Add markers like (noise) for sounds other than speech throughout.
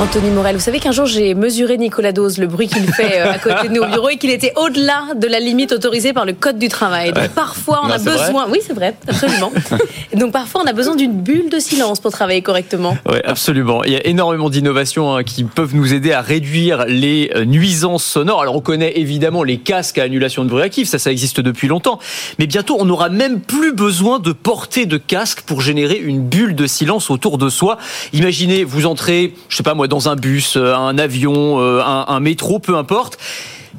Anthony Morel, vous savez qu'un jour j'ai mesuré Nicolas Dose, le bruit qu'il fait euh, à côté de nous au bureau et qu'il était au-delà de la limite autorisée par le code du travail. Donc parfois on Non, a besoin, oui c'est vrai, absolument. (laughs) Donc parfois on a besoin d'une bulle de silence pour travailler correctement. Oui, absolument. Il y a énormément d'innovations hein, qui peuvent nous aider à réduire les euh, nuisances sonores. Alors on connaît évidemment les casques à annulation de bruit actif, ça ça existe depuis longtemps. Mais bientôt on n'aura même plus besoin de porter de casque pour générer une bulle de silence autour de soi. Imaginez, vous entrez, je sais pas moi, dans un bus, euh, un avion, euh, un, un métro, peu importe.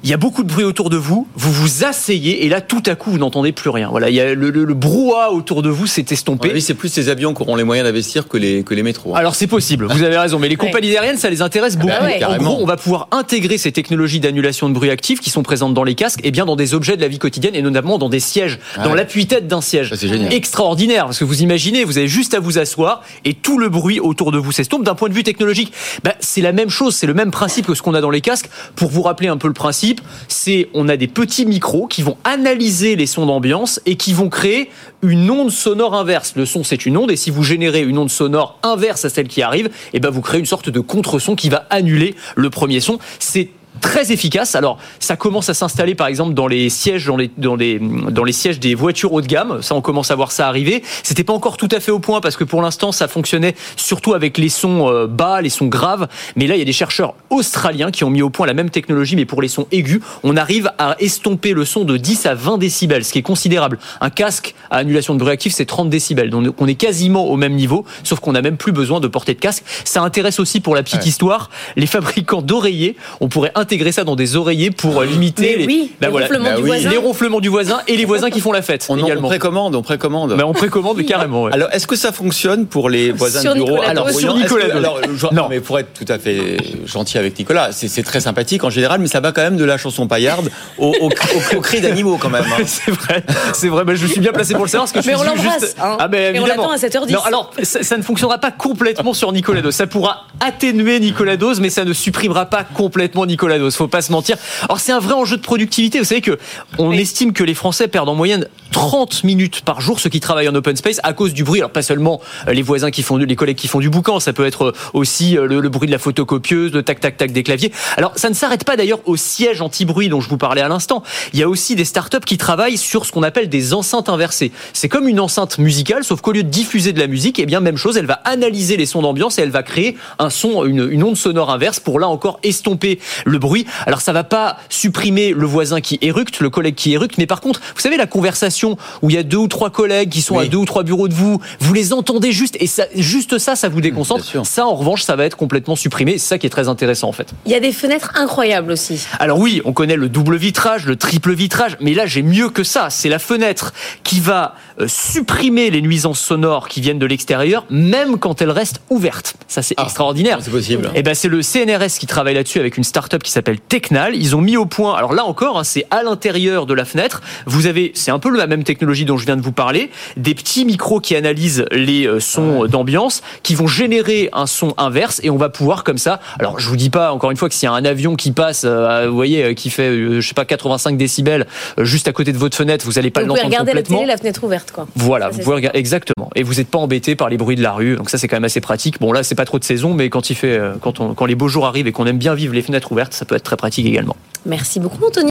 Il y a beaucoup de bruit autour de vous, vous vous asseyez et là tout à coup vous n'entendez plus rien. Voilà, il y a le, le- le brouhaha autour de vous s'est estompé. Oui, c'est plus ces avions qui auront les moyens d'investir que les, que les métros. hein. Alors c'est possible, vous avez raison, mais les compagnies aériennes, ça les intéresse beaucoup. bah ouais. en Carrément. gros, on va pouvoir intégrer ces technologies d'annulation de bruit actif qui sont présentes dans les casques, et bien dans des objets de la vie quotidienne, et notamment dans des sièges, Ah dans ouais. l'appui-tête d'un siège. Ça, c'est génial. Extraordinaire, parce que vous imaginez, vous avez juste à vous asseoir, et tout le bruit autour de vous s'estompe. D'un point de vue technologique, bah, c'est la même chose, c'est le même principe que ce qu'on a dans les casques. Pour vous rappeler un peu le principe, c'est on a des petits micros qui vont analyser les sons d'ambiance et qui vont créer une onde sonore inverse. Le son, c'est une onde, et si vous générez une onde sonore inverse à celle qui arrive, et ben vous créez une sorte de contre-son qui va annuler le premier son. C'est très efficace. Alors, ça commence à s'installer, par exemple, dans les sièges, dans les, dans les, dans les sièges des voitures haut de gamme. Ça, on commence à voir ça arriver. C'était pas encore tout à fait au point parce que pour l'instant, ça fonctionnait surtout avec les sons euh, bas, les sons graves. Mais là, il y a des chercheurs australiens qui ont mis au point la même technologie, mais pour les sons aigus. On arrive à estomper le son de 10 à 20 décibels, ce qui est considérable. Un casque à annulation de bruit actif, c'est 30 décibels. Donc, on est quasiment au même niveau, sauf qu'on n'a même plus besoin de porter de casque. Ça intéresse aussi pour la petite Ouais. histoire, les fabricants d'oreillers. On pourrait intégrer ça dans des oreillers pour euh, limiter Mais les, oui, Bah les voilà. ronflements Bah du oui. voisin. les ronflements du voisin et les voisins qui font la fête on, précommande, on précommande. Bah, on précommande carrément. ouais. Alors, est-ce que ça fonctionne pour les voisins Sur de bureau Nicolas Alors, Sur Nicolas que- alors, je- Non. mais pour être tout à fait gentil avec Nicolas, c'est c'est très sympathique en général, mais ça va quand même de la chanson paillarde au, au, au- au cri d'animaux quand même. hein. (laughs) c'est vrai, c'est vrai. Bah, je suis bien placé pour le savoir parce que je Mais suis on l'embrasse, juste. hein. Ah ben Et on l'attend à 7h10. Non, alors ça, ça ne fonctionnera pas complètement sur Nicolas Dose. Ça pourra atténuer Nicolas Dose, mais ça ne supprimera pas complètement Nicolas Dose. Faut pas se mentir. Alors c'est un vrai enjeu de productivité. Vous savez que on Oui. estime que les Français perdent en moyenne 30 minutes par jour ceux qui travaillent en open space à cause du bruit. Alors pas seulement euh, les voisins qui font les collègues qui font du boucan, ça peut être euh, aussi euh, le, bruit de la photocopieuse, le tac tac tac des claviers. Alors ça ne s'arrête pas d'ailleurs au siège anti-bruit dont je vous parlais à l'instant. Il y a aussi des startups qui travaillent sur ce qu'on appelle des enceintes inversées. C'est comme une enceinte musicale, sauf qu'au lieu de diffuser de la musique, eh bien même chose, elle va analyser les sons d'ambiance et elle va créer un son, une, onde sonore inverse pour là encore estomper le bruit. Alors ça va pas supprimer le voisin qui éructe, le collègue qui éructe, mais par contre, vous savez la conversation où il y a deux ou trois collègues qui sont Oui. à deux ou trois bureaux de vous, vous les entendez juste et ça, juste ça, ça vous déconcentre. Ça en revanche, ça va être complètement supprimé. C'est ça qui est très intéressant en fait. Il y a des fenêtres incroyables aussi. Alors oui, on connaît le double vitrage, le triple vitrage, mais là j'ai mieux que ça. C'est la fenêtre qui va euh, supprimer les nuisances sonores qui viennent de l'extérieur, même quand elle reste ouverte. Ça c'est Ah, extraordinaire. C'est possible. Eh ben c'est le CNRS qui travaille là-dessus avec une start-up qui s'appelle Technal. Ils ont mis au point. Alors là encore, hein, c'est à l'intérieur de la fenêtre. Vous avez, c'est un peu la même technologie dont je viens de vous parler, des petits micros qui analysent les euh, sons d'ambiance, qui vont générer un son inverse et on va pouvoir comme ça. Alors je vous dis pas encore une fois que s'il y a un avion qui passe, euh, vous voyez, euh, qui fait, euh, je sais pas, 85 décibels euh, juste à côté de votre fenêtre, vous allez pas vous pouvez l'entendre regarder la complètement. télé, la fenêtre ouverte quoi. Voilà, Ça, vous pouvez regarder exactement. Et vous n'êtes pas embêté par les bruits de la rue. Donc ça, c'est quand même assez pratique. Bon, là, c'est pas trop de saison, mais quand il fait, euh, quand, on, quand les beaux jours arrivent et qu'on aime bien vivre les fenêtres ouvertes, ça peut être très pratique également. Merci beaucoup Anthony.